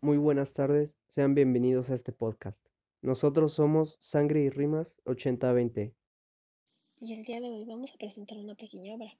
Muy buenas tardes, sean bienvenidos a este podcast. Nosotros somos Sangre y Rimas 8020. Y el día de hoy vamos a presentar una pequeña obra,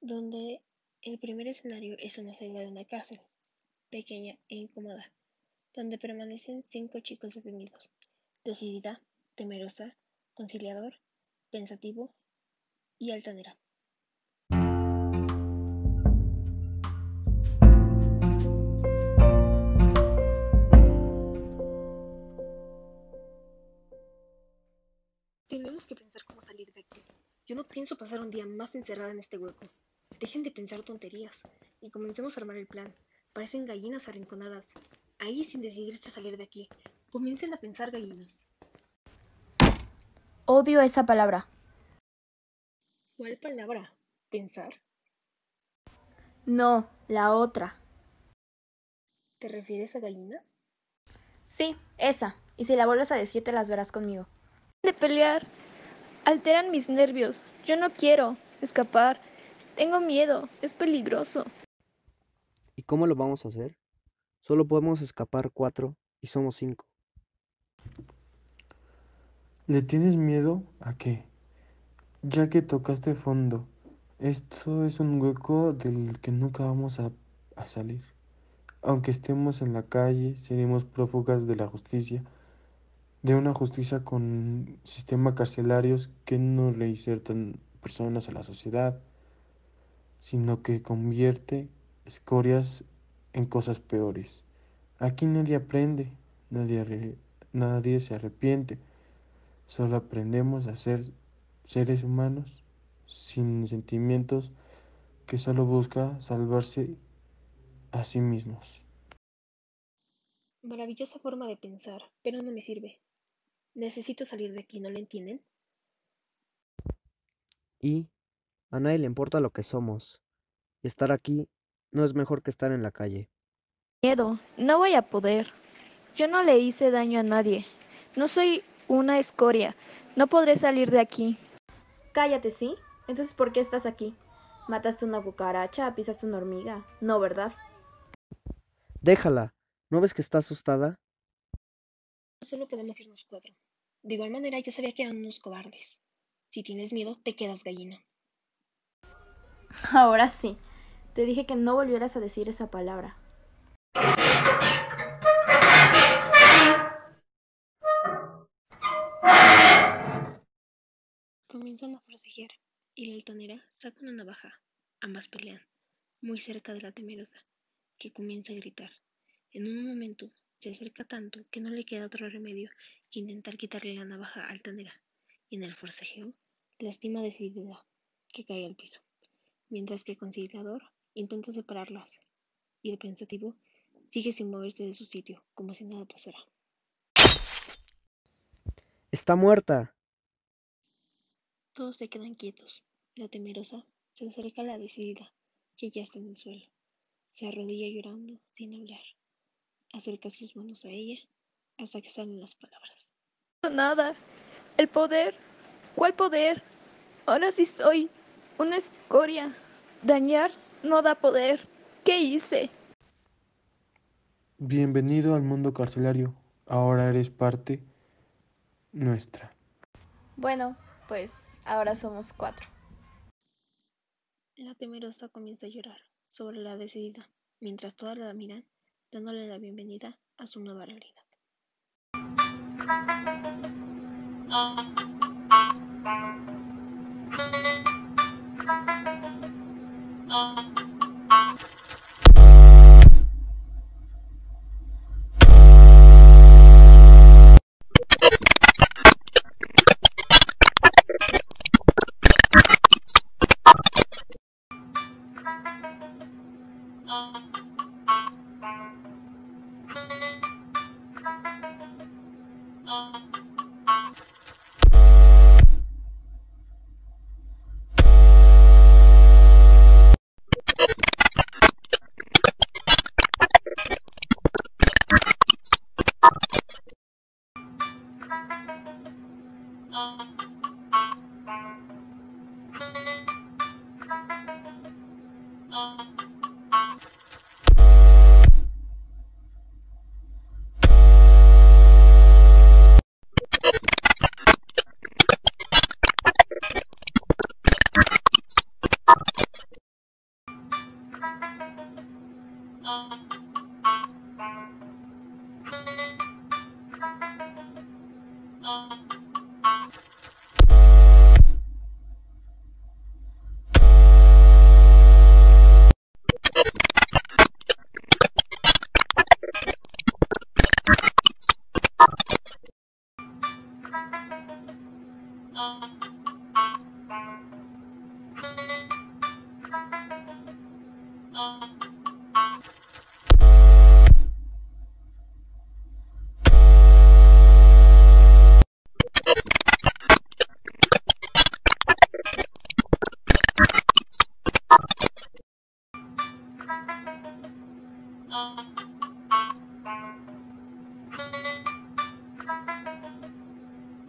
donde el primer escenario es una celda de una cárcel, pequeña e incómoda, donde permanecen cinco chicos detenidos, decidida, temerosa, conciliador, pensativo y altanera. Tenemos que pensar cómo salir de aquí. Yo no pienso pasar un día más encerrada en este hueco. Dejen de pensar tonterías y comencemos a armar el plan. Parecen gallinas arrinconadas, ahí sin decidirse a salir de aquí. Comiencen a pensar gallinas. Odio esa palabra. ¿Cuál palabra? ¿Pensar? No, la otra. ¿Te refieres a gallina? Sí, esa. Y si la vuelves a decir, te las verás conmigo. de pelear. Alteran mis nervios. Yo no quiero escapar. Tengo miedo. Es peligroso. ¿Y cómo lo vamos a hacer? Solo podemos escapar cuatro y somos cinco. ¿Le tienes miedo a qué? Ya que tocaste fondo, esto es un hueco del que nunca vamos a, a salir. Aunque estemos en la calle, seremos prófugas de la justicia, de una justicia con sistemas carcelarios que no reinsertan personas a la sociedad, sino que convierte escorias en cosas peores. Aquí nadie aprende, nadie, nadie se arrepiente, solo aprendemos a ser seres humanos sin sentimientos que solo busca salvarse a sí mismos. Maravillosa forma de pensar, pero no me sirve. Necesito salir de aquí, ¿no lo entienden? Y a nadie le importa lo que somos. Y estar aquí no es mejor que estar en la calle. Miedo. No voy a poder. Yo no le hice daño a nadie. No soy una escoria. No podré salir de aquí. Cállate, ¿sí? Entonces, ¿por qué estás aquí? ¿Mataste una cucaracha? ¿Pisaste una hormiga? No, ¿verdad? Déjala. ¿No ves que está asustada? Solo podemos irnos cuatro. De igual manera, ya sabía que eran unos cobardes. Si tienes miedo, te quedas gallina. Ahora sí. Te dije que no volvieras a decir esa palabra. Comienzan a forcejear y la altanera saca una navaja. Ambas pelean, muy cerca de la temerosa, que comienza a gritar. En un momento se acerca tanto que no le queda otro remedio que intentar quitarle la navaja altanera, y en el forcejeo lastima decidida, que cae al piso, mientras que el conciliador intenta separarlas, y el pensativo sigue sin moverse de su sitio, como si nada pasara. Está muerta. Todos se quedan quietos. La temerosa se acerca a la decidida, que ya está en el suelo. Se arrodilla llorando, sin hablar. Acerca sus manos a ella hasta que salen las palabras. Nada. El poder. ¿Cuál poder? Ahora sí soy una escoria. Dañar no da poder. ¿Qué hice? Bienvenido al mundo carcelario. Ahora eres parte nuestra. Bueno, pues ahora somos cuatro. La temerosa comienza a llorar sobre la decidida, mientras todas la miran, dándole la bienvenida a su nueva realidad.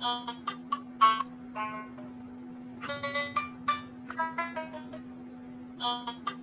Thank you.